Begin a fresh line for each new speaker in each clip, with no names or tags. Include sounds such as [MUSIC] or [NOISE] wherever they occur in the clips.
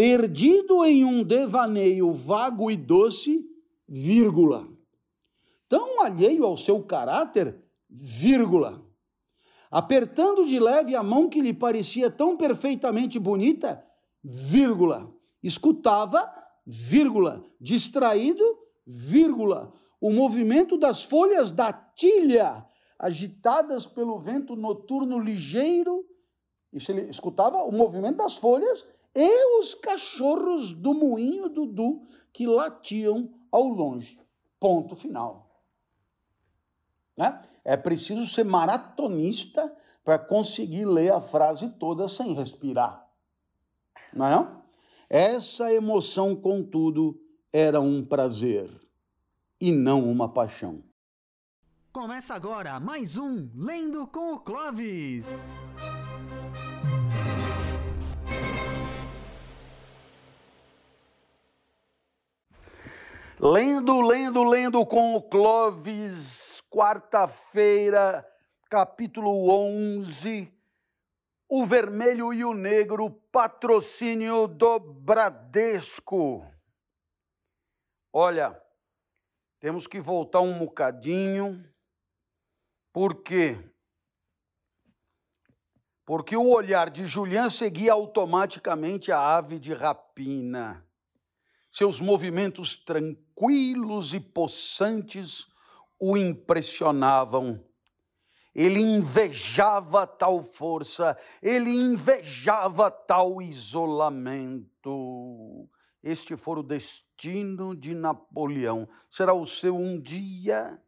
perdido em um devaneio vago e doce, vírgula. Tão alheio ao seu caráter, vírgula. Apertando de leve a mão que lhe parecia tão perfeitamente bonita, vírgula. Escutava, vírgula. Distraído, vírgula. O movimento das folhas da tilha, agitadas pelo vento noturno ligeiro, isso ele escutava o movimento das folhas e os cachorros do moinho Dudu que latiam ao longe. Ponto final. Né? É preciso ser maratonista para conseguir ler a frase toda sem respirar. Não é? Não? Essa emoção, contudo, era um prazer e não uma paixão.
Começa agora mais um Lendo com o Clovis.
Lendo, lendo, lendo com o Clovis, quarta-feira, capítulo 11, o vermelho e o negro, patrocínio do Bradesco. Olha, temos que voltar um bocadinho, por quê? Porque o olhar de Julian seguia automaticamente a ave de rapina. Seus movimentos tranquilos e possantes o impressionavam. Ele invejava tal força, ele invejava tal isolamento. Este for o destino de Napoleão. Será o seu um dia?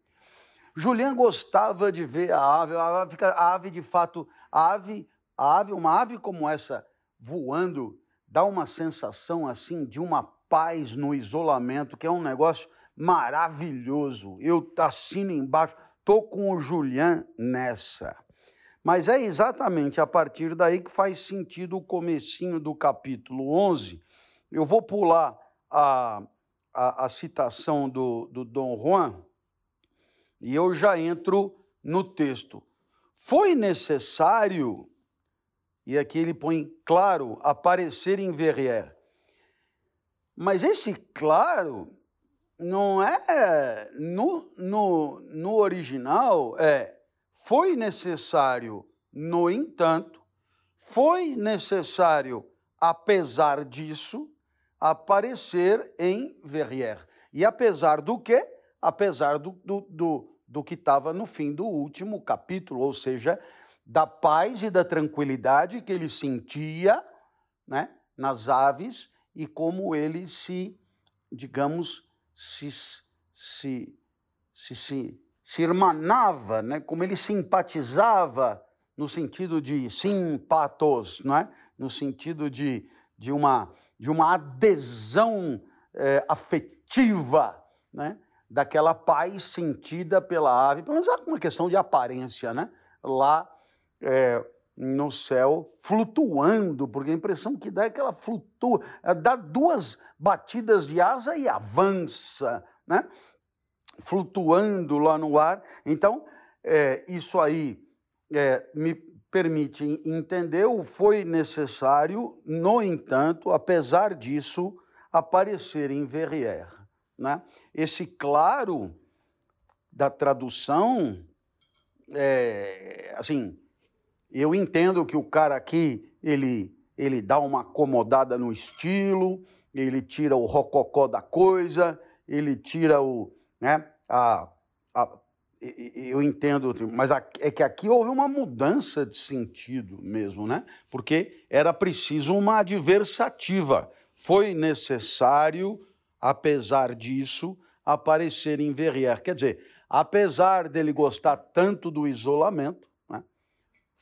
Julian gostava de ver a ave, a ave, a ave de fato, a ave, a ave, uma ave como essa voando, dá uma sensação assim de uma paz no isolamento, que é um negócio maravilhoso. Eu assino embaixo, estou com o Julian nessa. Mas é exatamente a partir daí que faz sentido o comecinho do capítulo 11. Eu vou pular a, a, a citação do, do Dom Juan e eu já entro no texto. Foi necessário, e aqui ele põe claro, aparecer em Verrières mas esse claro não é no, no, no original, é foi necessário, no entanto, foi necessário, apesar disso, aparecer em Verrières. E apesar do quê? Apesar do, do, do, do que estava no fim do último capítulo, ou seja, da paz e da tranquilidade que ele sentia né, nas aves e como ele se, digamos, se, se, se, se, se irmanava, né? como ele simpatizava no sentido de simpatos, não é? no sentido de, de, uma, de uma adesão é, afetiva, né? daquela paz sentida pela ave, pelo menos é uma questão de aparência, né? lá é, no céu, flutuando, porque a impressão que dá é que ela flutua, ela dá duas batidas de asa e avança, né? flutuando lá no ar. Então, é, isso aí é, me permite entender foi necessário, no entanto, apesar disso, aparecer em Verrières. Né? Esse claro da tradução, é, assim, eu entendo que o cara aqui, ele, ele dá uma acomodada no estilo, ele tira o rococó da coisa, ele tira o. Né, a, a, eu entendo, mas é que aqui houve uma mudança de sentido mesmo, né? Porque era preciso uma adversativa. Foi necessário, apesar disso, aparecer em Verrières. Quer dizer, apesar dele gostar tanto do isolamento,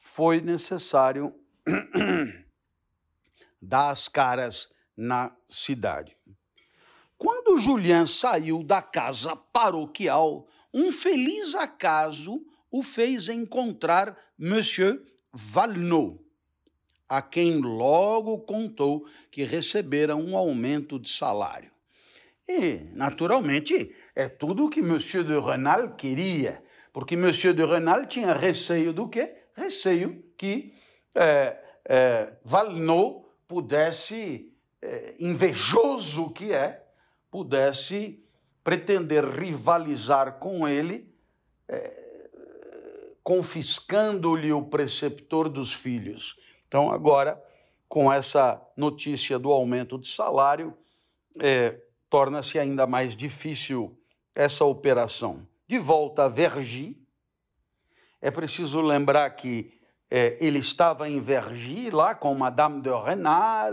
foi necessário [CLEARS THROAT] dar as caras na cidade. Quando Julian saiu da casa paroquial, um feliz acaso o fez encontrar Monsieur Valnot, a quem logo contou que recebera um aumento de salário. E, naturalmente, é tudo o que Monsieur de Renal queria, porque Monsieur de Renal tinha receio do quê? Receio que é, é, Valnot pudesse é, invejoso que é, pudesse pretender rivalizar com ele, é, confiscando-lhe o preceptor dos filhos. Então, agora, com essa notícia do aumento de salário, é, torna-se ainda mais difícil essa operação. De volta a Vergy, é preciso lembrar que é, ele estava em Vergy, lá com Madame de Renal,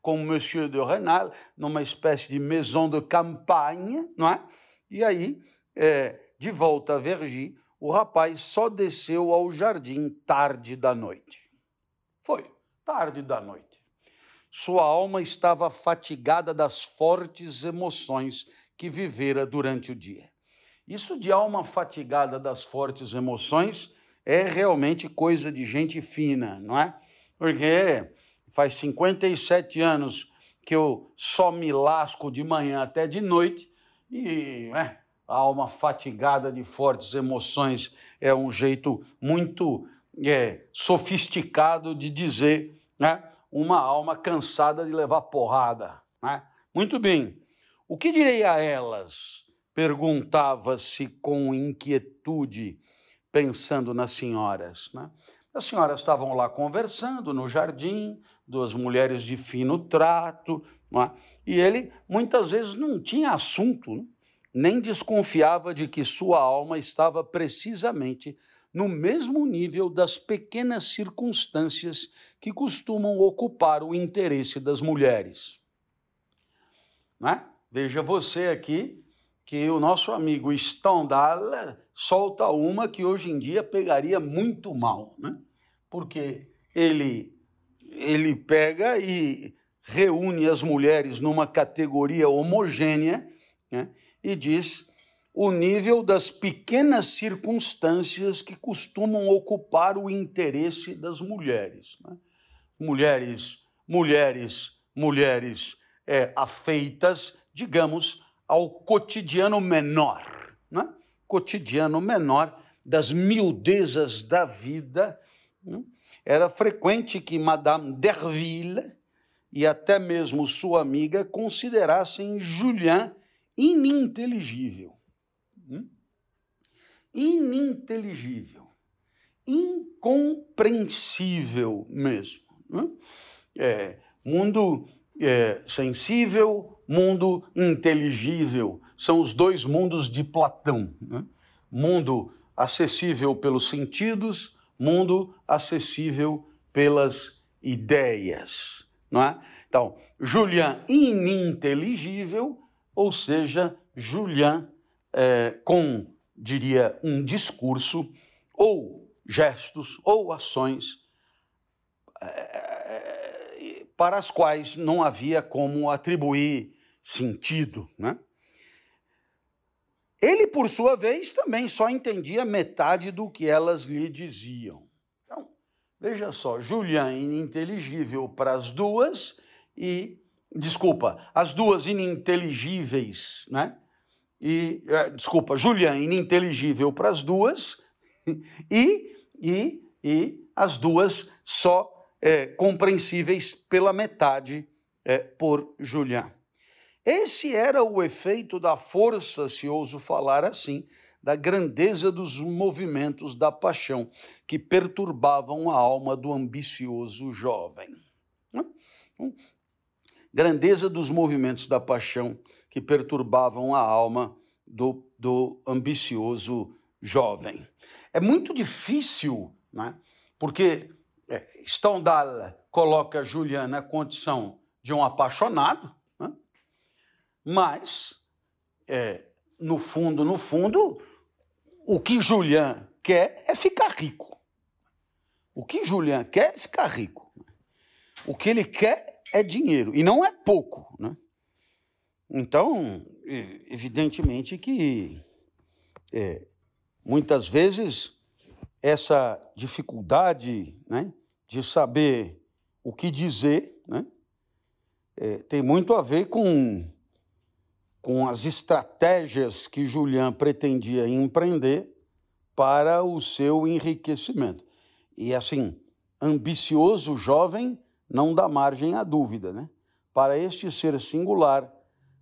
com Monsieur de Renal, numa espécie de maison de campagne, não é? E aí, é, de volta a Vergy, o rapaz só desceu ao jardim tarde da noite. Foi, tarde da noite. Sua alma estava fatigada das fortes emoções que vivera durante o dia. Isso de alma fatigada das fortes emoções é realmente coisa de gente fina, não é? Porque faz 57 anos que eu só me lasco de manhã até de noite e é, a alma fatigada de fortes emoções é um jeito muito é, sofisticado de dizer né, uma alma cansada de levar porrada. Né? Muito bem. O que direi a elas? Perguntava-se com inquietude pensando nas senhoras. Né? As senhoras estavam lá conversando no jardim, duas mulheres de fino trato, é? e ele muitas vezes não tinha assunto, né? nem desconfiava de que sua alma estava precisamente no mesmo nível das pequenas circunstâncias que costumam ocupar o interesse das mulheres. É? Veja você aqui que o nosso amigo Stendhal solta uma que hoje em dia pegaria muito mal, né? porque ele, ele pega e reúne as mulheres numa categoria homogênea né? e diz o nível das pequenas circunstâncias que costumam ocupar o interesse das mulheres. Né? Mulheres, mulheres, mulheres é, afeitas, digamos, ao cotidiano menor, né? cotidiano menor das miudezas da vida. Né? Era frequente que Madame Derville e até mesmo sua amiga considerassem Julien ininteligível. Né? Ininteligível. Incompreensível mesmo. Né? É, mundo é, sensível, mundo inteligível. São os dois mundos de Platão. Né? Mundo acessível pelos sentidos, mundo acessível pelas ideias. Não é? Então, Julian ininteligível, ou seja, Julian é, com, diria, um discurso ou gestos ou ações é, para as quais não havia como atribuir sentido. Né? Ele, por sua vez, também só entendia metade do que elas lhe diziam. Então, veja só, Julian ininteligível para as duas e, desculpa, as duas ininteligíveis, né? E, é, desculpa, Julian ininteligível para as duas [LAUGHS] e, e, e as duas só é, compreensíveis pela metade é, por Julian. Esse era o efeito da força, se ouso falar assim, da grandeza dos movimentos da paixão que perturbavam a alma do ambicioso jovem. Hum? Grandeza dos movimentos da paixão que perturbavam a alma do, do ambicioso jovem. É muito difícil, né? porque Stendhal coloca Julian na condição de um apaixonado, mas, é, no fundo, no fundo, o que Julian quer é ficar rico. O que Julian quer é ficar rico. O que ele quer é dinheiro, e não é pouco. Né? Então, evidentemente que é, muitas vezes essa dificuldade né, de saber o que dizer né, é, tem muito a ver com com as estratégias que Julian pretendia empreender para o seu enriquecimento. E assim, ambicioso jovem não dá margem à dúvida, né? para este ser singular,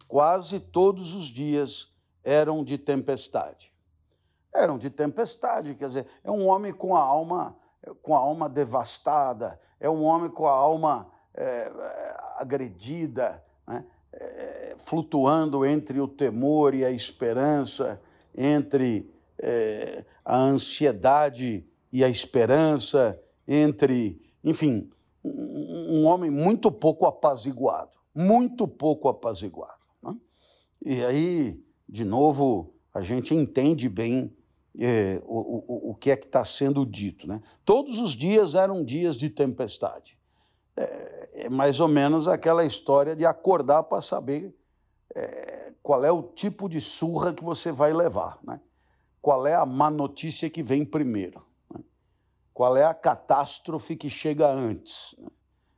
quase todos os dias eram de tempestade. Eram de tempestade, quer dizer, é um homem com a alma, com a alma devastada, é um homem com a alma é, agredida, né? é, flutuando entre o temor e a esperança, entre é, a ansiedade e a esperança, entre, enfim, um, um homem muito pouco apaziguado, muito pouco apaziguado. Né? E aí, de novo, a gente entende bem é, o, o, o que é que está sendo dito. Né? Todos os dias eram dias de tempestade. É, é mais ou menos aquela história de acordar para saber é, qual é o tipo de surra que você vai levar, né? qual é a má notícia que vem primeiro, né? qual é a catástrofe que chega antes. Né?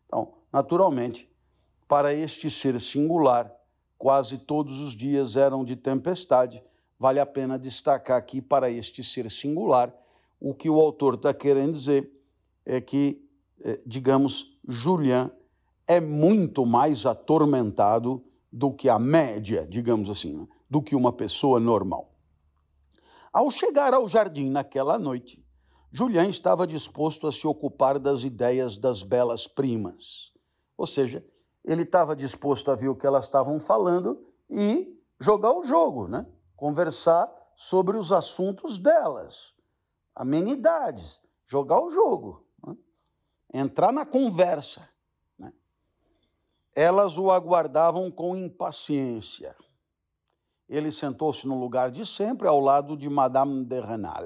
Então, naturalmente, para este ser singular, quase todos os dias eram de tempestade. Vale a pena destacar aqui para este ser singular o que o autor está querendo dizer é que, é, digamos, Julian é muito mais atormentado do que a média, digamos assim, né? do que uma pessoa normal. Ao chegar ao jardim naquela noite, Julian estava disposto a se ocupar das ideias das belas primas. Ou seja, ele estava disposto a ver o que elas estavam falando e jogar o jogo, né? Conversar sobre os assuntos delas, amenidades, jogar o jogo, né? entrar na conversa. Né? Elas o aguardavam com impaciência. Ele sentou-se no lugar de sempre, ao lado de Madame de Renal.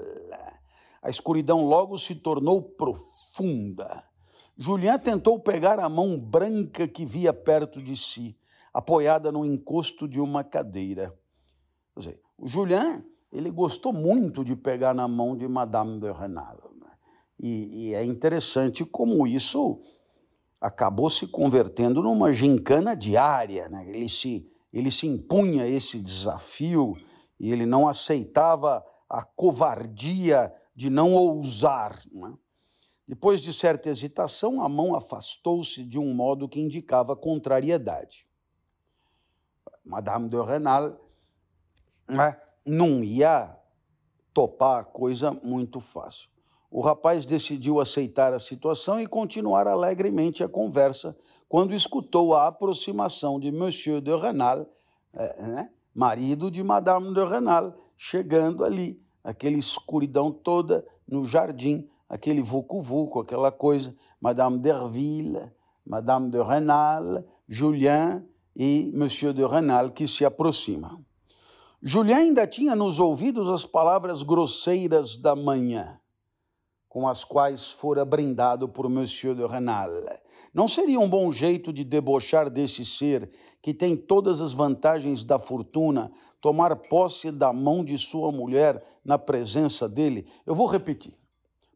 A escuridão logo se tornou profunda. Julian tentou pegar a mão branca que via perto de si, apoiada no encosto de uma cadeira. Quer dizer, o Julian ele gostou muito de pegar na mão de Madame de Renal. Né? E, e, é interessante como isso acabou se convertendo numa gincana diária. Né? Ele, se, ele se impunha esse desafio e ele não aceitava a covardia de não ousar. Né? Depois de certa hesitação, a mão afastou-se de um modo que indicava contrariedade. Madame de Renal não ia topar coisa muito fácil. O rapaz decidiu aceitar a situação e continuar alegremente a conversa quando escutou a aproximação de Monsieur de Renal, é, né, marido de Madame de Renal, chegando ali, aquela escuridão toda no jardim, aquele vucu-vucu, aquela coisa, Madame Derville, Madame de Renal, Julien e Monsieur de Renal que se aproximam. Julien ainda tinha nos ouvidos as palavras grosseiras da manhã, com as quais fora brindado por Monsieur de Renal. Não seria um bom jeito de debochar desse ser que tem todas as vantagens da fortuna, tomar posse da mão de sua mulher na presença dele? Eu vou repetir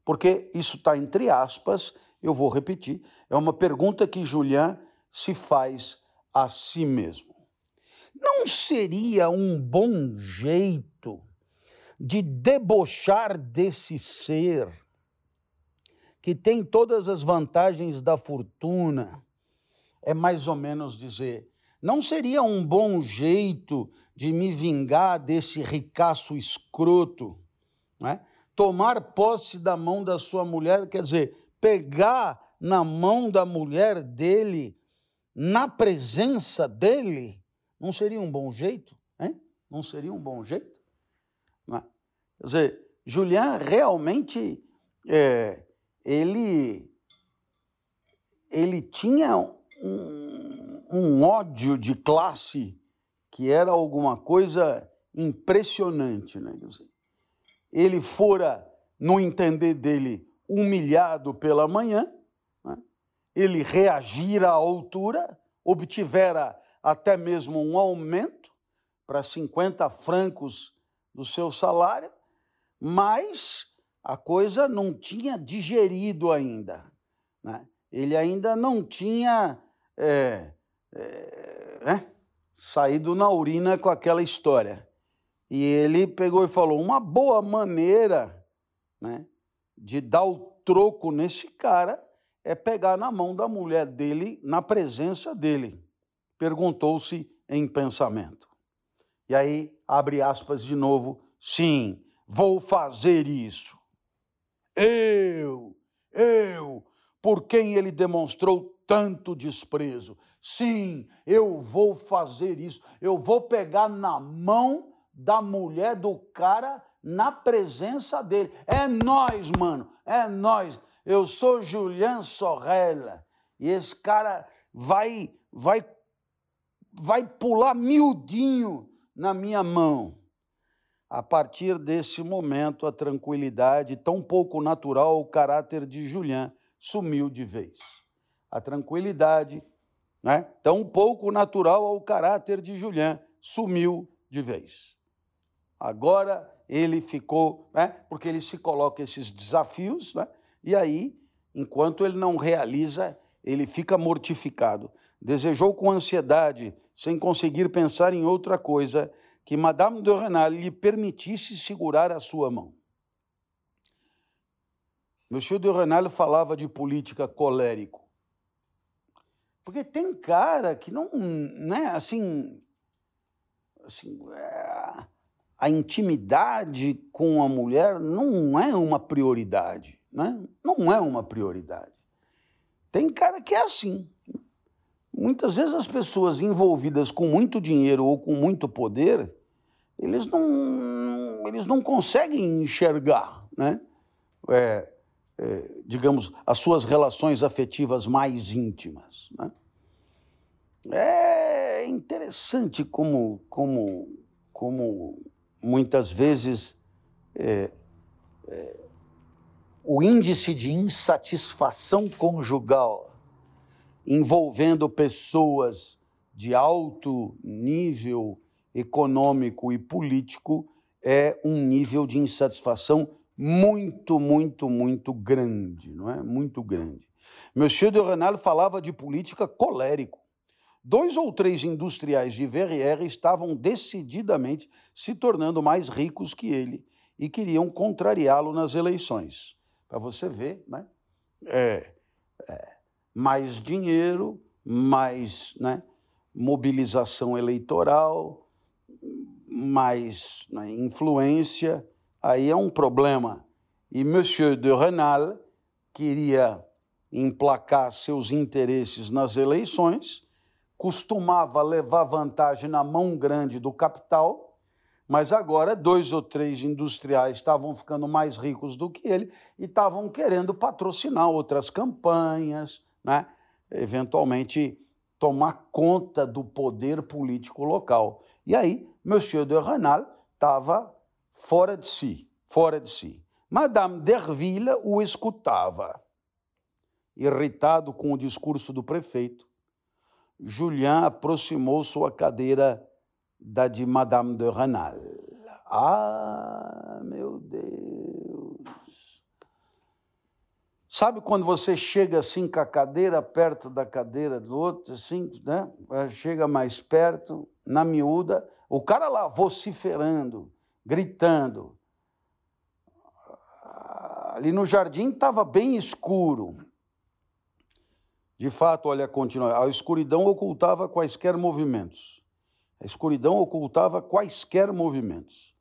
porque isso está entre aspas, eu vou repetir, é uma pergunta que Julian se faz a si mesmo. Não seria um bom jeito de debochar desse ser que tem todas as vantagens da fortuna? É mais ou menos dizer, não seria um bom jeito de me vingar desse ricaço escroto, é? tomar posse da mão da sua mulher, quer dizer, pegar na mão da mulher dele, na presença dele, não seria um bom jeito? Hein? Não seria um bom jeito? É? Quer dizer, Julian realmente, é, ele, ele tinha um, um ódio de classe que era alguma coisa impressionante, né? Quer dizer, ele fora, no entender dele, humilhado pela manhã, né? ele reagira à altura, obtivera até mesmo um aumento para 50 francos do seu salário, mas a coisa não tinha digerido ainda. Né? Ele ainda não tinha é, é, né? saído na urina com aquela história. E ele pegou e falou: uma boa maneira né, de dar o troco nesse cara é pegar na mão da mulher dele, na presença dele. Perguntou-se em pensamento. E aí, abre aspas de novo, sim, vou fazer isso. Eu, eu, por quem ele demonstrou tanto desprezo. Sim, eu vou fazer isso. Eu vou pegar na mão da mulher do cara na presença dele. É nós, mano. É nós. Eu sou Julian Sorrella. E esse cara vai vai vai pular miudinho na minha mão. A partir desse momento, a tranquilidade, tão pouco natural o caráter de Julian, sumiu de vez. A tranquilidade, né, tão pouco natural ao caráter de Julian, sumiu de vez. Agora ele ficou, né, porque ele se coloca esses desafios, né, e aí, enquanto ele não realiza, ele fica mortificado. Desejou com ansiedade, sem conseguir pensar em outra coisa, que Madame de Renal lhe permitisse segurar a sua mão. Monsieur de Renal falava de política colérico. Porque tem cara que não, né, assim, assim é, a intimidade com a mulher não é uma prioridade, né? Não é uma prioridade. Tem cara que é assim. Muitas vezes as pessoas envolvidas com muito dinheiro ou com muito poder, eles não, eles não conseguem enxergar, né? É, é, digamos, as suas relações afetivas mais íntimas. Né? É interessante como, como, como muitas vezes é, é, o índice de insatisfação conjugal envolvendo pessoas de alto nível econômico e político é um nível de insatisfação muito, muito, muito grande, não é? Muito grande. Monsieur de Renal falava de política colérico. Dois ou três industriais de Verrières estavam decididamente se tornando mais ricos que ele e queriam contrariá-lo nas eleições. Para você ver, né? É, é, mais dinheiro, mais né, mobilização eleitoral, mais né, influência, aí é um problema. E Monsieur de Renal queria emplacar seus interesses nas eleições, costumava levar vantagem na mão grande do capital, mas agora dois ou três industriais estavam ficando mais ricos do que ele e estavam querendo patrocinar outras campanhas, né? eventualmente tomar conta do poder político local. E aí, Monsieur de Renal estava fora de si, fora de si. Madame Derville o escutava. Irritado com o discurso do prefeito, Julien aproximou sua cadeira da de Madame de Renal. Ah, meu Deus! Sabe quando você chega assim com a cadeira perto da cadeira do outro, assim, né? Chega mais perto, na miúda, o cara lá vociferando, gritando. Ali no jardim estava bem escuro. De fato, olha, continua. A escuridão ocultava quaisquer movimentos. A escuridão ocultava quaisquer movimentos.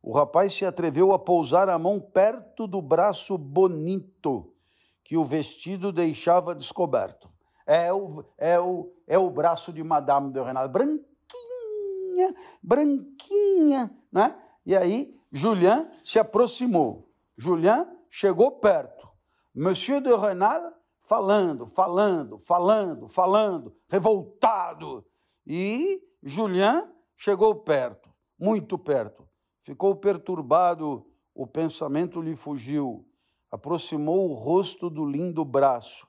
O rapaz se atreveu a pousar a mão perto do braço bonito que o vestido deixava descoberto. É o, é o, é o braço de Madame de Renal, branquinha, branquinha, né? E aí Julien se aproximou. Julien chegou perto. Monsieur de Renal falando, falando, falando, falando, revoltado. E Julien chegou perto, muito perto. Ficou perturbado, o pensamento lhe fugiu aproximou o rosto do lindo braço,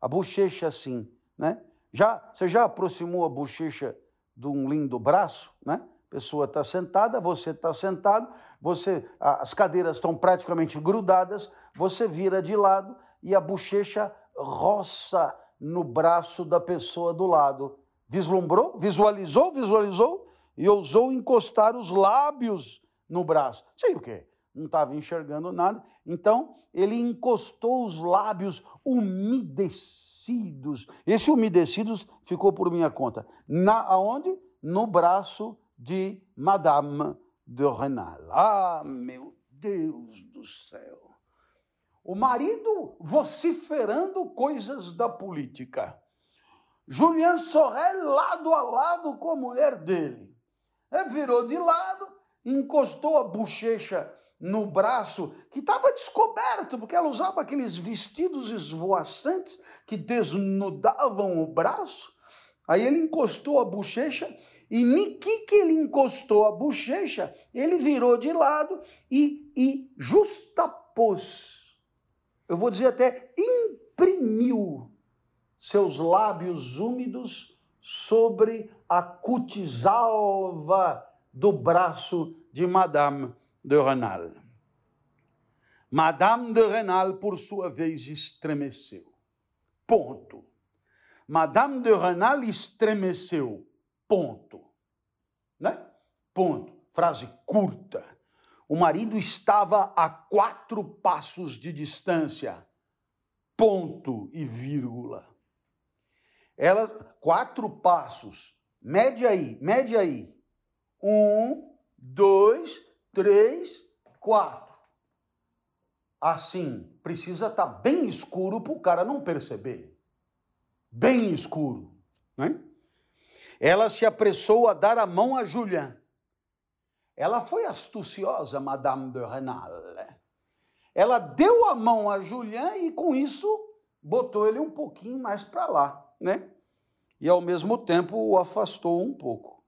a bochecha assim, né? Já, você já aproximou a bochecha de um lindo braço, né? Pessoa está sentada, você está sentado, você, as cadeiras estão praticamente grudadas, você vira de lado e a bochecha roça no braço da pessoa do lado. Vislumbrou, visualizou, visualizou e ousou encostar os lábios no braço. Sei o quê? não estava enxergando nada. Então, ele encostou os lábios umedecidos. Esse umedecidos ficou por minha conta. Na, aonde? No braço de Madame de Renal. Ah, meu Deus do céu. O marido vociferando coisas da política. Julian Sorel lado a lado com a mulher dele. Ele virou de lado, encostou a bochecha no braço, que estava descoberto, porque ela usava aqueles vestidos esvoaçantes que desnudavam o braço. Aí ele encostou a bochecha e que, que ele encostou a bochecha, ele virou de lado e, e justapôs, eu vou dizer até imprimiu seus lábios úmidos sobre a cutisalva do braço de Madame de Renal. Madame de Renal, por sua vez, estremeceu. Ponto. Madame de Renal estremeceu. Ponto. Né? Ponto. Frase curta. O marido estava a quatro passos de distância. Ponto e vírgula. Elas, quatro passos. Mede aí, mede aí. Um, dois, três, quatro. Assim, precisa estar tá bem escuro para o cara não perceber. Bem escuro. Né? Ela se apressou a dar a mão a Julian. Ela foi astuciosa, Madame de Renal. Ela deu a mão a Julian e, com isso, botou ele um pouquinho mais para lá né? E ao mesmo tempo o afastou um pouco.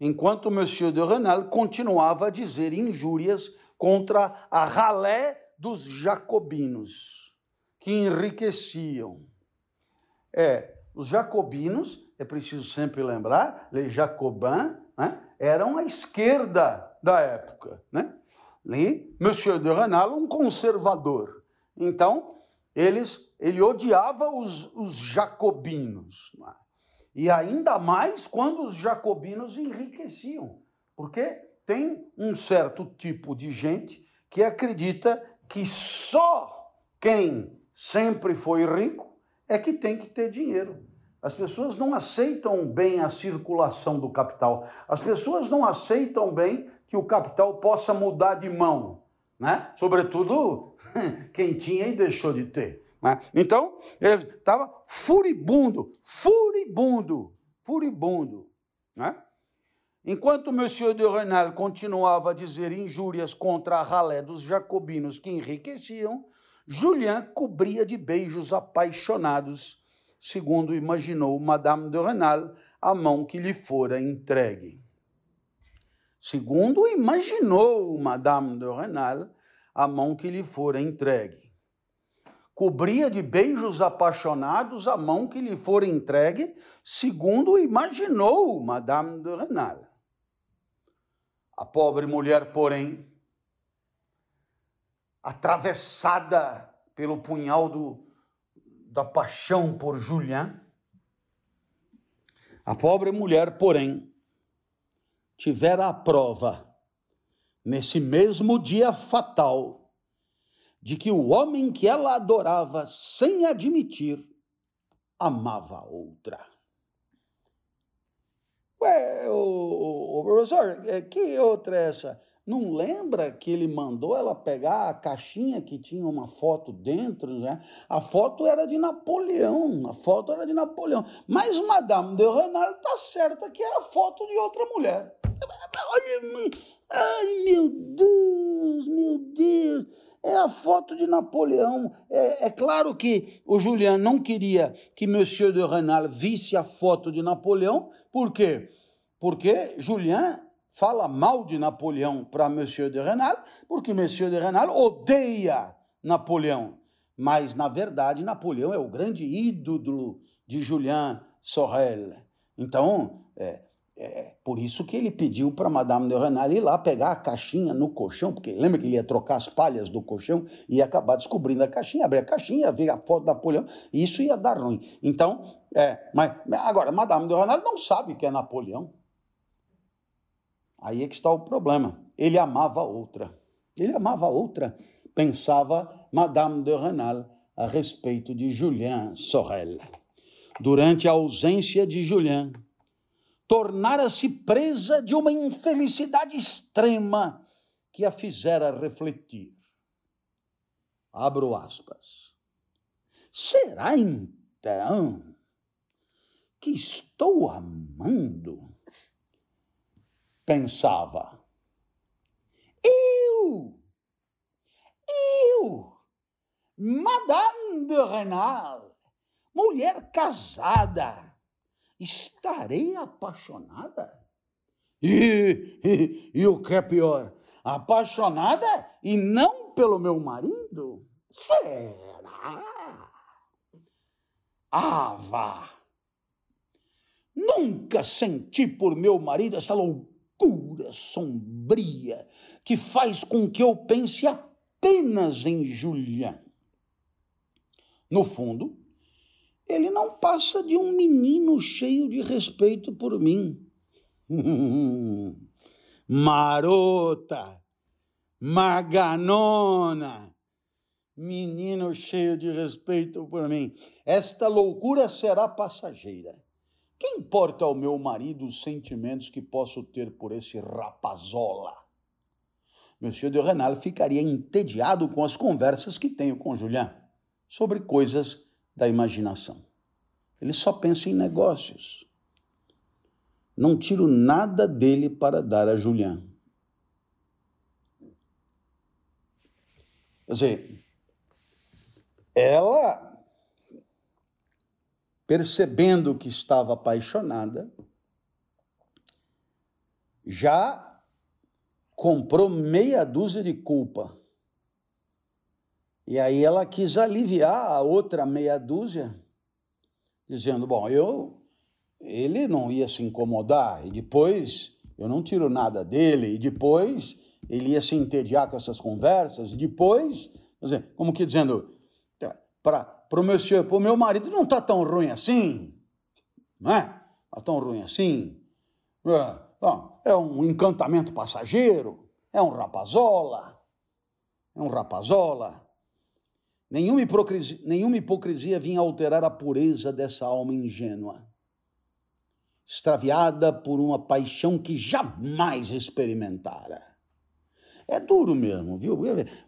Enquanto Monsieur de Renal continuava a dizer injúrias contra a ralé dos jacobinos, que enriqueciam. É, os jacobinos, é preciso sempre lembrar, les jacobins, né, eram a esquerda da época, né? E Monsieur de Renal, um conservador. Então, eles ele odiava os, os jacobinos. É? E ainda mais quando os jacobinos enriqueciam. Porque tem um certo tipo de gente que acredita que só quem sempre foi rico é que tem que ter dinheiro. As pessoas não aceitam bem a circulação do capital. As pessoas não aceitam bem que o capital possa mudar de mão, né? Sobretudo [LAUGHS] quem tinha e deixou de ter. Né? Então, ele estava furibundo, furibundo, furibundo. Né? Enquanto Monsieur de Renal continuava a dizer injúrias contra a ralé dos jacobinos que enriqueciam, Julien cobria de beijos apaixonados, segundo imaginou Madame de Renal, a mão que lhe fora entregue. Segundo imaginou Madame de Renal, a mão que lhe fora entregue cobria de beijos apaixonados a mão que lhe fora entregue, segundo imaginou Madame de Renal. A pobre mulher, porém, atravessada pelo punhal do, da paixão por Julien, a pobre mulher, porém, tivera a prova, nesse mesmo dia fatal, de que o homem que ela adorava, sem admitir, amava outra. Ué, o, professor, que outra é essa? Não lembra que ele mandou ela pegar a caixinha que tinha uma foto dentro, né? A foto era de Napoleão, a foto era de Napoleão. Mas Madame de Renal está certa que é a foto de outra mulher. Ai meu Deus, meu Deus é a foto de Napoleão. É, é, claro que o Julian não queria que Monsieur de Renal visse a foto de Napoleão, por quê? Porque Julian fala mal de Napoleão para Monsieur de Renal, porque Monsieur de Renal odeia Napoleão. Mas, na verdade, Napoleão é o grande ídolo de Julian Sorel. Então, é, é por isso que ele pediu para Madame de Renal ir lá pegar a caixinha no colchão, porque lembra que ele ia trocar as palhas do colchão e ia acabar descobrindo a caixinha, abrir a caixinha, ver a foto da Napoleão, e isso ia dar ruim. Então, é, mas agora, Madame de Renal não sabe que é Napoleão. Aí é que está o problema. Ele amava outra. Ele amava outra, pensava Madame de Renal a respeito de Julien Sorel. Durante a ausência de Julien, tornara-se presa de uma infelicidade extrema que a fizera refletir. Abro aspas. Será então que estou amando? Pensava. Eu, eu, Madame de Renal, mulher casada, estarei apaixonada? E, e, e o que é pior, apaixonada e não pelo meu marido? Será? Vá! Nunca senti por meu marido essa loucura sombria que faz com que eu pense apenas em Julian. No fundo, ele não passa de um menino cheio de respeito por mim. [LAUGHS] Marota, maganona, menino cheio de respeito por mim. Esta loucura será passageira. Que importa ao meu marido os sentimentos que posso ter por esse rapazola? Monsieur de Renal ficaria entediado com as conversas que tenho com Julian sobre coisas da imaginação. Ele só pensa em negócios. Não tiro nada dele para dar a Julian. Quer dizer, ela, percebendo que estava apaixonada, já comprou meia dúzia de culpa. E aí ela quis aliviar a outra meia dúzia, dizendo: bom, eu ele não ia se incomodar, e depois eu não tiro nada dele, e depois ele ia se entediar com essas conversas, e depois, como que dizendo, para o meu, pro meu marido não está tão ruim assim, não é? Está tão ruim assim. É, é um encantamento passageiro, é um rapazola, é um rapazola. Nenhuma hipocrisia, nenhuma hipocrisia vinha alterar a pureza dessa alma ingênua, extraviada por uma paixão que jamais experimentara. É duro mesmo, viu?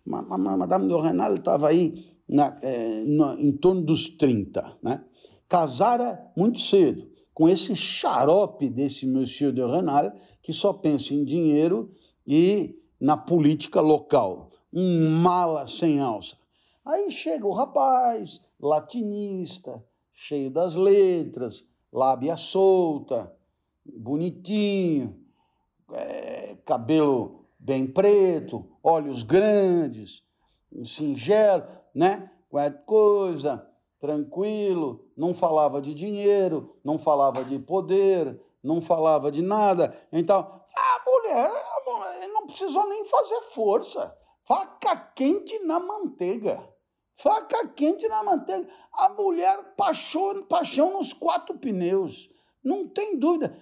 Madame de Renal estava aí na, é, na, em torno dos 30, né? Casara muito cedo com esse xarope desse Monsieur de Renal, que só pensa em dinheiro e na política local. Um mala sem alça. Aí chega o rapaz, latinista, cheio das letras, lábia solta, bonitinho, é, cabelo bem preto, olhos grandes, singelo, né? Qualquer coisa, tranquilo, não falava de dinheiro, não falava de poder, não falava de nada. Então, a mulher, não precisou nem fazer força. Faca quente na manteiga. Faca quente na manteiga. A mulher paixão, paixão nos quatro pneus. Não tem dúvida.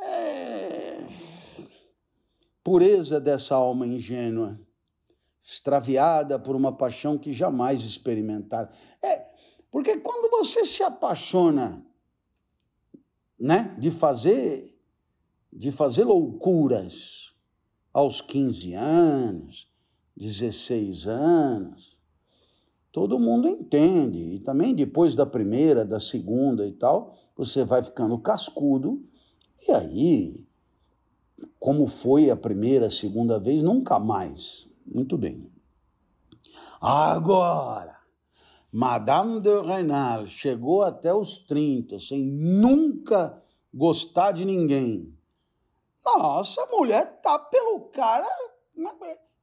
É... Pureza dessa alma ingênua, extraviada por uma paixão que jamais experimentaram. É, porque quando você se apaixona, né, de fazer de fazer loucuras aos 15 anos, 16 anos, todo mundo entende. E também depois da primeira, da segunda e tal, você vai ficando cascudo, e aí, como foi a primeira, segunda vez, nunca mais. Muito bem. Agora, Madame de Renal chegou até os 30 sem nunca gostar de ninguém. Nossa, a mulher tá pelo cara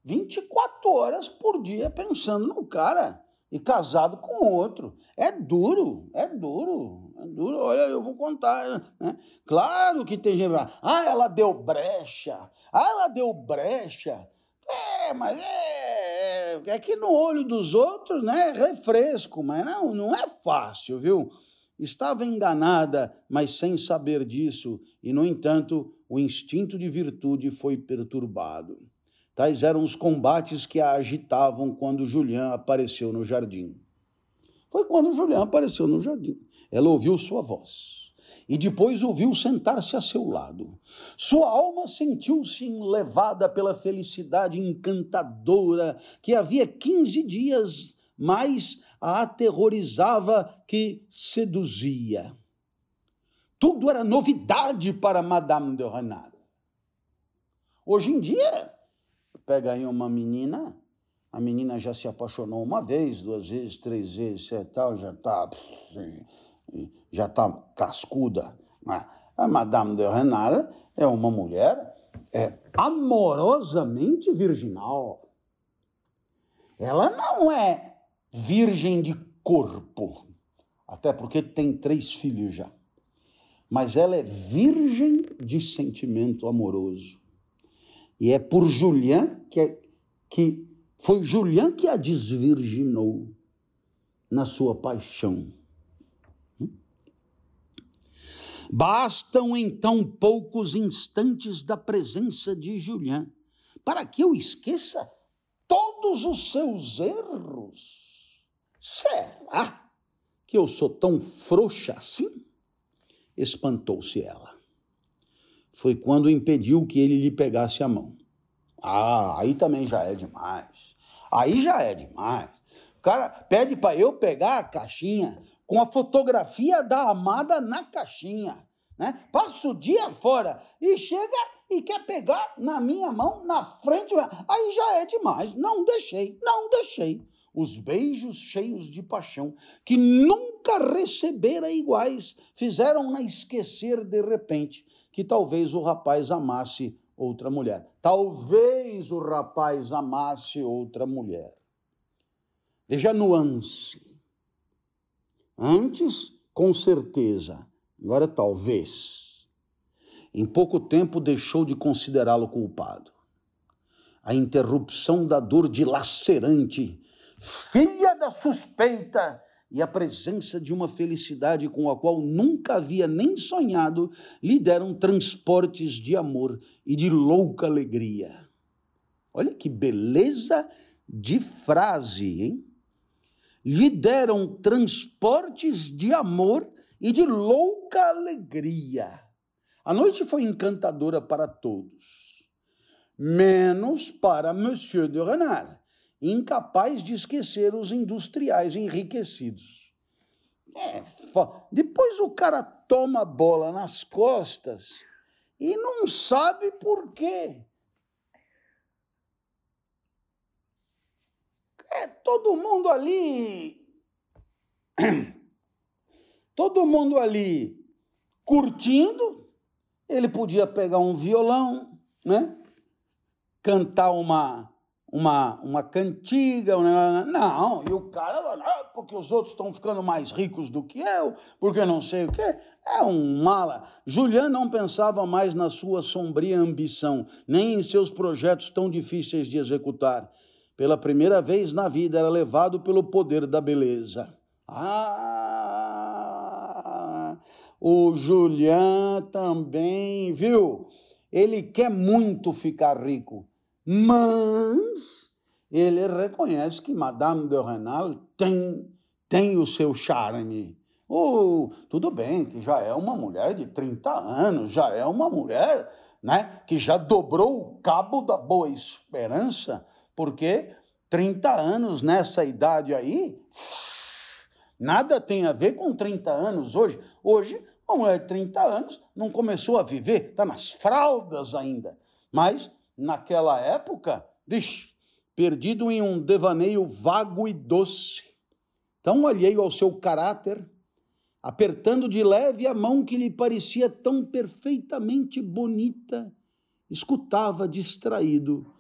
24 horas por dia pensando no cara e casado com outro. É duro, é duro, é duro. Olha, eu vou contar. Né? Claro que tem gente. Ah, ela deu brecha. Ah, ela deu brecha. É, mas é, é que no olho dos outros, né, é refresco, mas não, não é fácil, viu? Estava enganada, mas sem saber disso, e no entanto, o instinto de virtude foi perturbado. Tais eram os combates que a agitavam quando Julián apareceu no jardim. Foi quando Julián apareceu no jardim. Ela ouviu sua voz e depois ouviu sentar-se a seu lado. Sua alma sentiu-se levada pela felicidade encantadora que havia quinze dias mais a aterrorizava que seduzia. Tudo era novidade para Madame de Renal. Hoje em dia, pega aí uma menina, a menina já se apaixonou uma vez, duas vezes, três vezes, e tal, já está já tá cascuda. Né? A Madame de Renal é uma mulher é, amorosamente virginal. Ela não é virgem de corpo, até porque tem três filhos já. Mas ela é virgem de sentimento amoroso. E é por Julián que, é, que foi Julián que a desvirginou na sua paixão. Bastam então poucos instantes da presença de Julián para que eu esqueça todos os seus erros. Será que eu sou tão frouxa assim? Espantou-se ela foi quando impediu que ele lhe pegasse a mão. Ah, aí também já é demais. Aí já é demais. O cara pede para eu pegar a caixinha com a fotografia da amada na caixinha, né? Passa o dia fora e chega e quer pegar na minha mão, na frente. Aí já é demais. Não deixei, não deixei. Os beijos cheios de paixão, que nunca recebera iguais, fizeram-na esquecer de repente que talvez o rapaz amasse outra mulher. Talvez o rapaz amasse outra mulher. Veja a nuance. Antes, com certeza. Agora, talvez. Em pouco tempo, deixou de considerá-lo culpado. A interrupção da dor dilacerante, filha da suspeita, e a presença de uma felicidade com a qual nunca havia nem sonhado lhe deram transportes de amor e de louca alegria. Olha que beleza de frase, hein? Lhe deram transportes de amor e de louca alegria. A noite foi encantadora para todos, menos para Monsieur de Renal incapaz de esquecer os industriais enriquecidos. É, depois o cara toma a bola nas costas e não sabe por quê. É todo mundo ali. [CLEARS THROAT] Todo mundo ali curtindo. Ele podia pegar um violão, né? Cantar uma uma, uma cantiga, não, e o cara, ah, porque os outros estão ficando mais ricos do que eu, porque não sei o quê, é um mala. Julian não pensava mais na sua sombria ambição, nem em seus projetos tão difíceis de executar. Pela primeira vez na vida era levado pelo poder da beleza. Ah, o Julian também, viu? Ele quer muito ficar rico mas ele reconhece que Madame de Renal tem, tem o seu charme. Oh, tudo bem que já é uma mulher de 30 anos, já é uma mulher né, que já dobrou o cabo da boa esperança, porque 30 anos nessa idade aí, nada tem a ver com 30 anos hoje. Hoje, uma mulher de 30 anos não começou a viver, está nas fraldas ainda. Mas naquela época, vixe, perdido em um devaneio vago e doce, tão alheio ao seu caráter, apertando de leve a mão que lhe parecia tão perfeitamente bonita, escutava distraído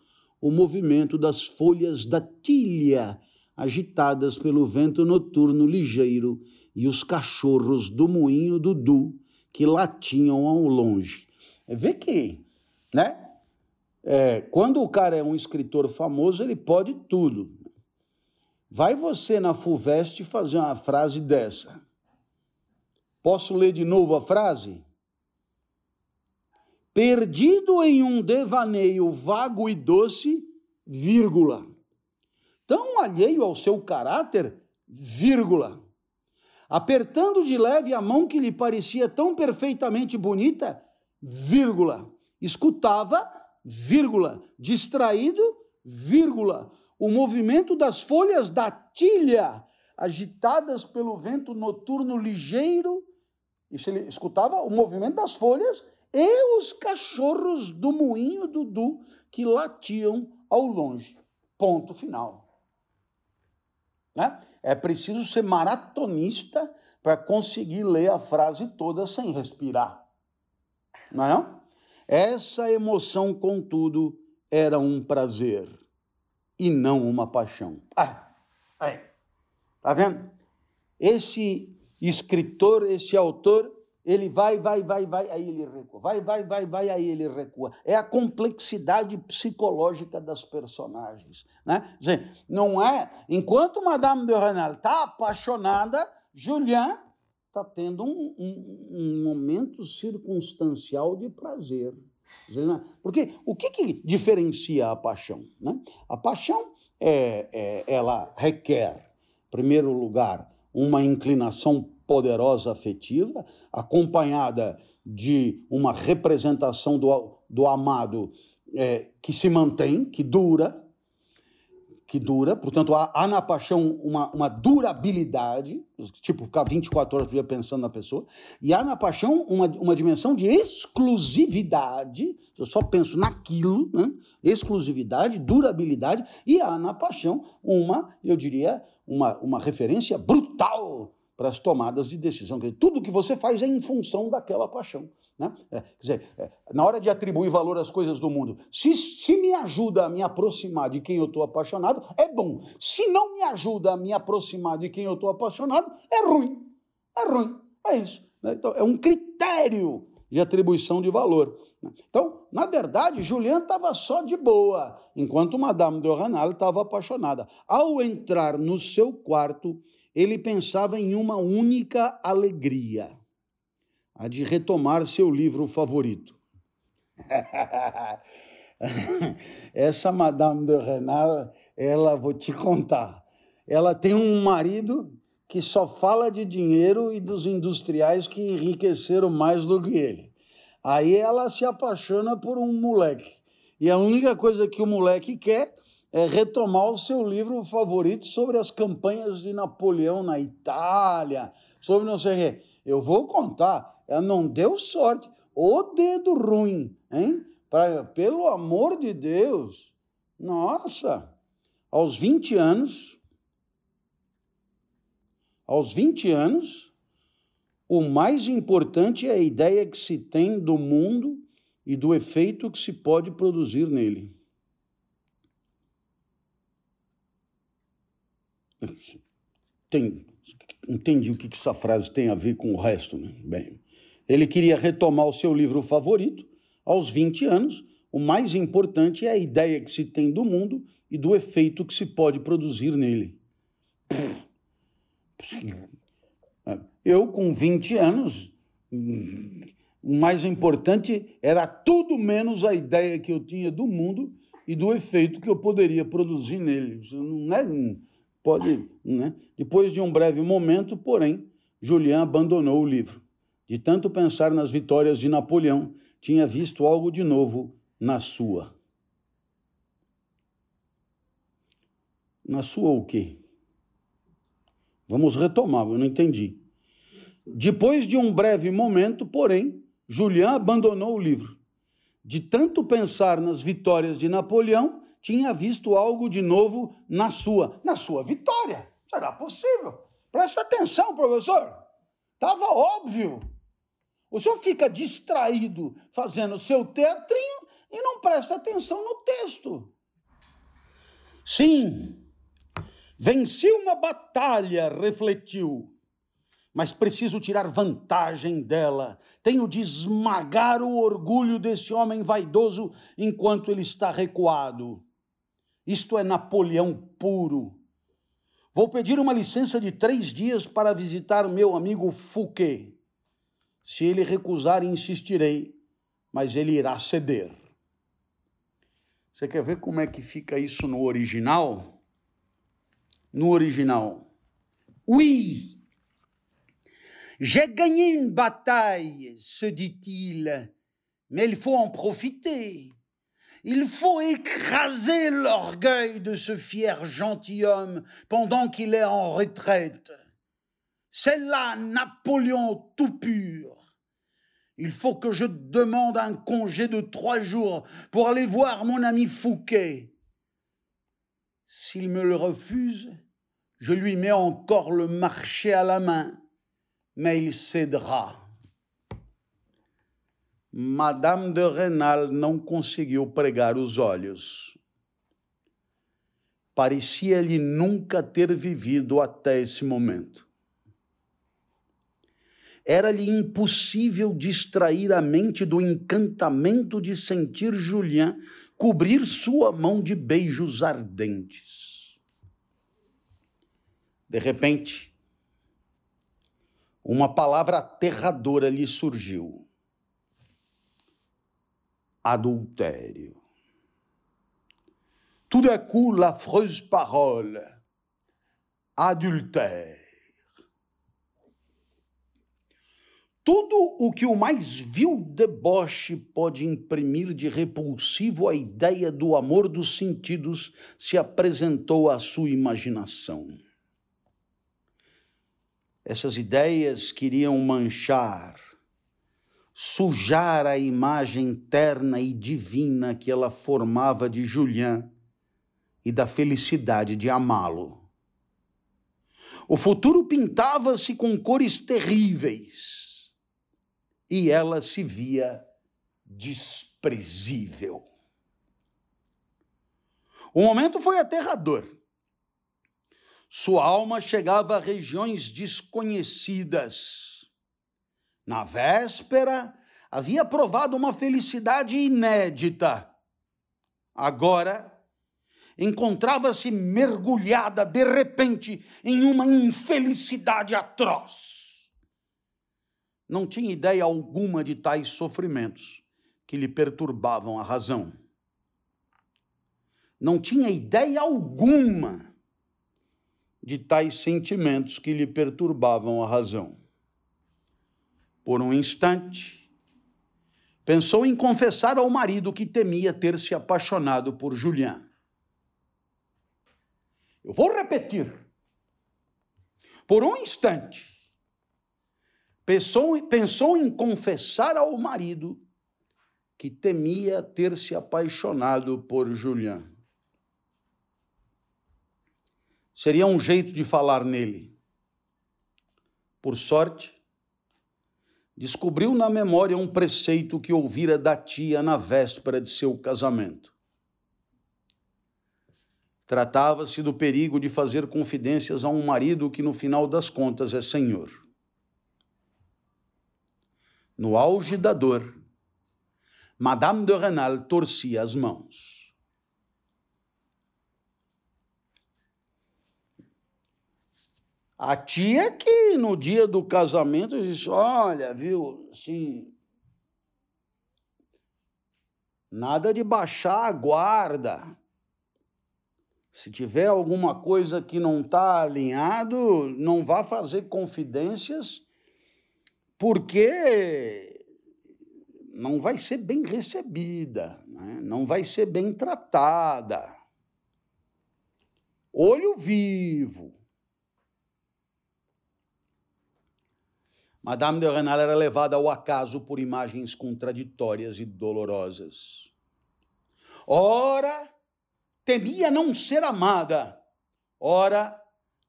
o movimento das folhas da tilha agitadas pelo vento noturno ligeiro e os cachorros do moinho Dudu que latiam ao longe. Vê que, né? É, quando o cara é um escritor famoso, ele pode tudo. Vai você na FUVEST fazer uma frase dessa. Posso ler de novo a frase? Perdido em um devaneio vago e doce, vírgula. Tão alheio ao seu caráter, vírgula. Apertando de leve a mão que lhe parecia tão perfeitamente bonita, vírgula. Escutava, vírgula. Distraído, vírgula. O movimento das folhas da tilha, agitadas pelo vento noturno ligeiro, isso ele escutava o movimento das folhas e os cachorros do moinho Dudu que latiam ao longe. Ponto final. Né? É preciso ser maratonista para conseguir ler a frase toda sem respirar. Não é não? Essa emoção, contudo, era um prazer e não uma paixão. Ah, aí. Tá vendo? Esse escritor, esse autor, ele vai, vai, vai, vai, aí ele recua. Vai, vai, vai, vai, aí ele recua. É a complexidade psicológica das personagens. Né? Dizer, não é. Enquanto Madame de Renal está apaixonada, Julien está tendo um, um, um, momento circunstancial de prazer. Né? Porque o que, que diferencia a paixão? Né? A paixão é, é, ela requer, em primeiro lugar, uma inclinação poderosa afetiva, acompanhada de uma representação do, do amado é, que se mantém, que dura, que dura, portanto, há, há na paixão uma, uma, durabilidade, tipo, ficar 24 horas por dia pensando na pessoa, e há na paixão uma, uma dimensão de exclusividade, eu só penso naquilo, né? exclusividade, durabilidade, e há na paixão uma, eu diria, uma, uma referência brutal para as tomadas de decisão. Tudo que você faz é em função daquela paixão. Né? É, quer dizer, é, na hora de atribuir valor às coisas do mundo, se, se me ajuda a me aproximar de quem eu estou apaixonado, é bom. Se não me ajuda a me aproximar de quem eu estou apaixonado, é ruim. É ruim. É isso. Né? Então, é um critério de atribuição de valor. Né? Então, na verdade, Julian estava só de boa, enquanto Madame de Renal estava apaixonada. Ao entrar no seu quarto, ele pensava em uma única alegria, a de retomar seu livro favorito. [LAUGHS] Essa Madame de Renal, ela, vou te contar, ela tem um marido que só fala de dinheiro e dos industriais que enriqueceram mais do que ele. Aí ela se apaixona por um moleque. E a única coisa que o moleque quer é, retomar o seu livro favorito sobre as campanhas de Napoleão na Itália, sobre não sei o quê. Eu vou contar, ela não deu sorte. O dedo ruim, hein? Pra, pelo amor de Deus. Nossa, aos 20 anos, aos 20 anos, o mais importante é a ideia que se tem do mundo e do efeito que se pode produzir nele. Tem, entendi o que essa frase tem a ver com o resto. Né? Bem, ele queria retomar o seu livro favorito aos 20 anos. O mais importante é a ideia que se tem do mundo e do efeito que se pode produzir nele. Eu, com 20 anos, o mais importante era tudo menos a ideia que eu tinha do mundo e do efeito que eu poderia produzir nele. Não é Pode, né? Depois de um breve momento, porém, Julian abandonou o livro. De tanto pensar nas vitórias de Napoleão, tinha visto algo de novo na sua. Na sua o quê? Vamos retomar, eu não entendi. Depois de um breve momento, porém, Julian abandonou o livro. De tanto pensar nas vitórias de Napoleão, tinha visto algo de novo na sua, na sua vitória. Será possível? Presta atenção, professor. Estava óbvio. O senhor fica distraído fazendo seu teatrinho e não presta atenção no texto. Sim, venci uma batalha, refletiu, mas preciso tirar vantagem dela. Tenho de esmagar o orgulho desse homem vaidoso enquanto ele está recuado. Isto é Napoleão puro. Vou pedir uma licença de três dias para visitar meu amigo Fouquet. Se ele recusar, insistirei, mas ele irá ceder. Você quer ver como é que fica isso no original? No original. Oui, j'ai gagné une bataille, se dit-il, mais il faut en profiter. Il faut écraser l'orgueil de ce fier gentilhomme pendant qu'il est en retraite. C'est là Napoléon tout pur. Il faut que je demande un congé de trois jours pour aller voir mon ami Fouquet. S'il me le refuse, je lui mets encore le marché à la main, mais il cédera. Madame de Renal não conseguiu pregar os olhos. Parecia-lhe nunca ter vivido até esse momento. Era-lhe impossível distrair a mente do encantamento de sentir Julien cobrir sua mão de beijos ardentes. De repente, uma palavra aterradora lhe surgiu: adultério. Tout d'un coup, l'affreuse parole adultère Tudo o que o mais vil deboche pode imprimir de repulsivo à ideia do amor dos sentidos se apresentou à sua imaginação. Essas ideias queriam manchar, sujar a imagem terna e divina que ela formava de Julian e da felicidade de amá-lo. O futuro pintava-se com cores terríveis e ela se via desprezível. O momento foi aterrador. Sua alma chegava a regiões desconhecidas. Na véspera, havia provado uma felicidade inédita. Agora, encontrava-se mergulhada de repente em uma infelicidade atroz não tinha ideia alguma de tais sofrimentos que lhe perturbavam a razão. Não tinha ideia alguma de tais sentimentos que lhe perturbavam a razão. Por um instante, pensou em confessar ao marido que temia ter se apaixonado por Julián. Eu vou repetir. Por um instante, Pensou, pensou em confessar ao marido que temia ter se apaixonado por Julian. Seria um jeito de falar nele. Por sorte, descobriu na memória um preceito que ouvira da tia na véspera de seu casamento. Tratava-se do perigo de fazer confidências a um marido que, no final das contas, é senhor no auge da dor, Madame de Renal torcia as mãos. A tia que no dia do casamento disse: Olha, viu, assim. Nada de baixar a guarda. Se tiver alguma coisa que não está alinhado, não vá fazer confidências porque não vai ser bem recebida, né? não vai ser bem tratada. Olho vivo. Madame de Renal era levada ao acaso por imagens contraditórias e dolorosas. Ora, temia não ser amada. Ora,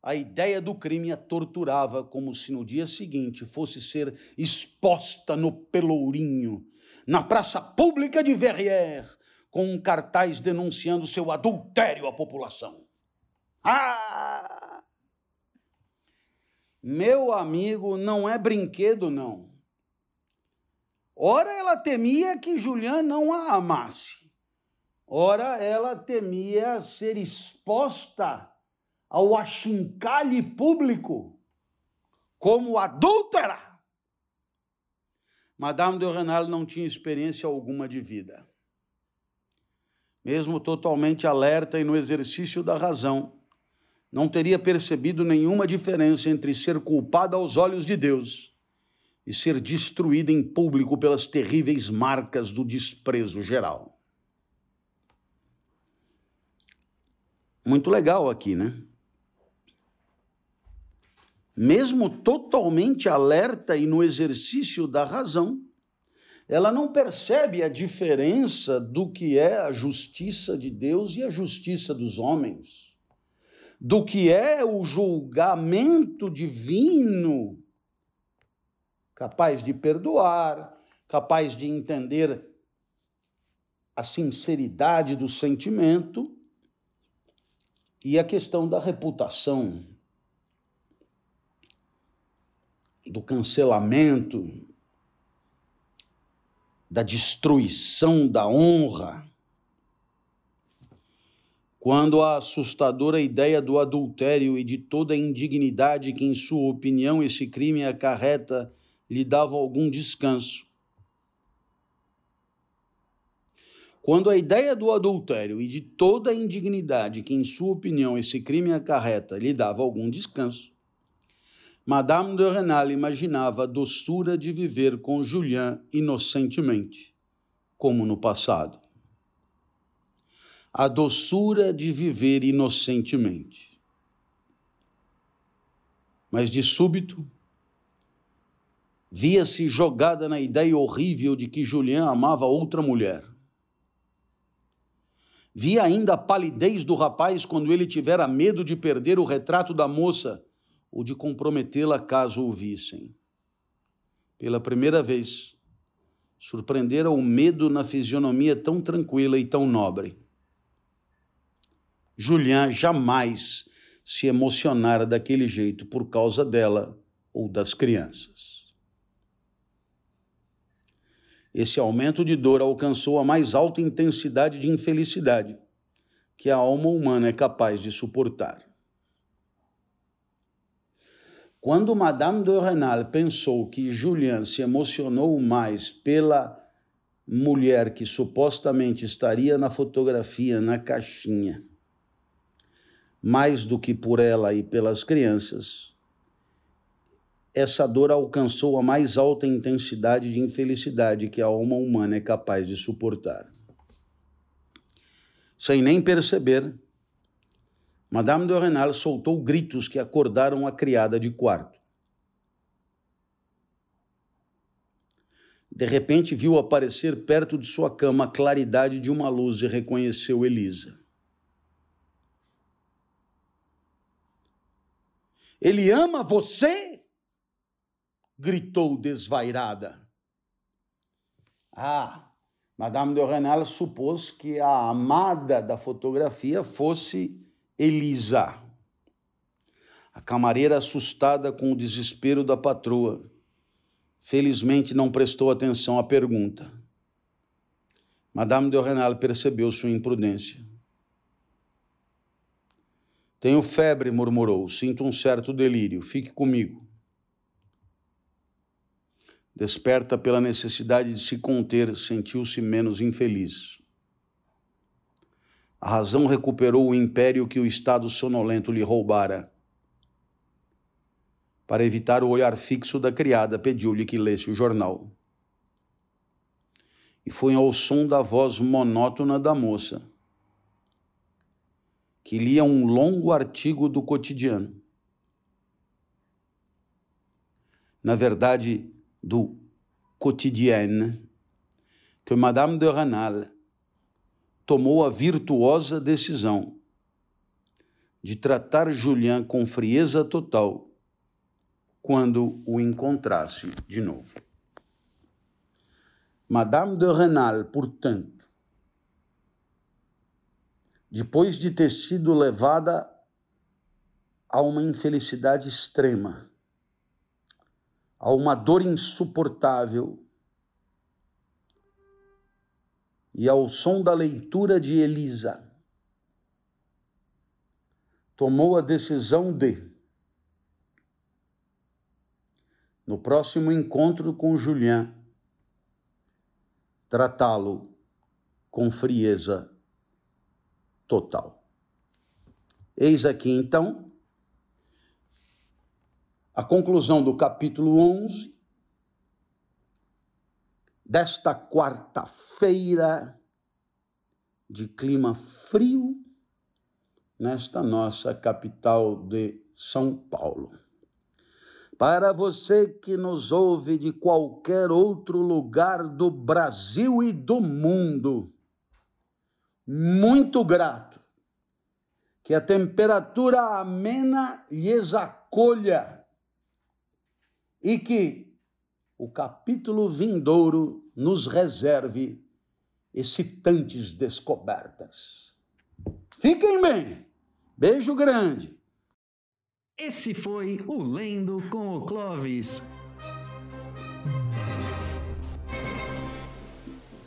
a ideia do crime a torturava como se no dia seguinte fosse ser exposta no Pelourinho, na praça pública de Verrières, com um cartaz denunciando seu adultério à população. Ah! Meu amigo, não é brinquedo, não. Ora ela temia que Julian não a amasse. Ora ela temia ser exposta ao achincalhe público como adúltera. Madame de Renal não tinha experiência alguma de vida. Mesmo totalmente alerta e no exercício da razão, não teria percebido nenhuma diferença entre ser culpada aos olhos de Deus e ser destruída em público pelas terríveis marcas do desprezo geral. Muito legal aqui, né? Mesmo totalmente alerta e no exercício da razão, ela não percebe a diferença do que é a justiça de Deus e a justiça dos homens, do que é o julgamento divino capaz de perdoar, capaz de entender a sinceridade do sentimento e a questão da reputação, do cancelamento, da destruição da honra. Quando a assustadora ideia do adultério e de toda a indignidade que, em sua opinião, esse crime acarreta lhe dava algum descanso. Quando a ideia do adultério e de toda a indignidade que, em sua opinião, esse crime acarreta lhe dava algum descanso, Madame de Renal imaginava a doçura de viver com Julien inocentemente, como no passado. A doçura de viver inocentemente. Mas de súbito, via-se jogada na ideia horrível de que Julian amava outra mulher. Via ainda a palidez do rapaz quando ele tivera medo de perder o retrato da moça ou de comprometê-la caso o vissem. Pela primeira vez, surpreendera o medo na fisionomia tão tranquila e tão nobre. Julian jamais se emocionara daquele jeito por causa dela ou das crianças. Esse aumento de dor alcançou a mais alta intensidade de infelicidade que a alma humana é capaz de suportar. Quando Madame de Renal pensou que Julien se emocionou mais pela mulher que supostamente estaria na fotografia, na caixinha, mais do que por ela e pelas crianças, essa dor alcançou a mais alta intensidade de infelicidade que a alma humana é capaz de suportar. Sem nem perceber, Madame de Renal soltou gritos que acordaram a criada de quarto. De repente viu aparecer perto de sua cama a claridade de uma luz e reconheceu Elisa. Ele ama você? gritou desvairada. Ah, Madame de Renal supôs que a amada da fotografia fosse Elisa. A camareira, assustada com o desespero da patroa, felizmente não prestou atenção à pergunta. Madame de Renal percebeu sua imprudência. Tenho febre, murmurou. Sinto um certo delírio. Fique comigo desperta pela necessidade de se conter, sentiu-se menos infeliz. A razão recuperou o império que o estado sonolento lhe roubara. Para evitar o olhar fixo da criada, pediu-lhe que lesse o jornal. E foi ao som da voz monótona da moça, que lia um longo artigo do cotidiano. Na verdade, do Quotidienne que Madame de Renal tomou a virtuosa decisão de tratar Julien com frieza total quando o encontrasse de novo. Madame de Renal, portanto, depois de ter sido levada a uma infelicidade extrema, a uma dor insuportável. E ao som da leitura de Elisa, tomou a decisão de, no próximo encontro com Julian, tratá-lo com frieza total. Eis aqui então a conclusão do capítulo 11 desta quarta-feira de clima frio nesta nossa capital de São Paulo. Para você que nos ouve de qualquer outro lugar do Brasil e do mundo, muito grato que a temperatura amena lhes acolha e que o capítulo vindouro nos reserve excitantes descobertas. Fiquem bem. Beijo grande.
Esse foi o Lendo com o Clovis.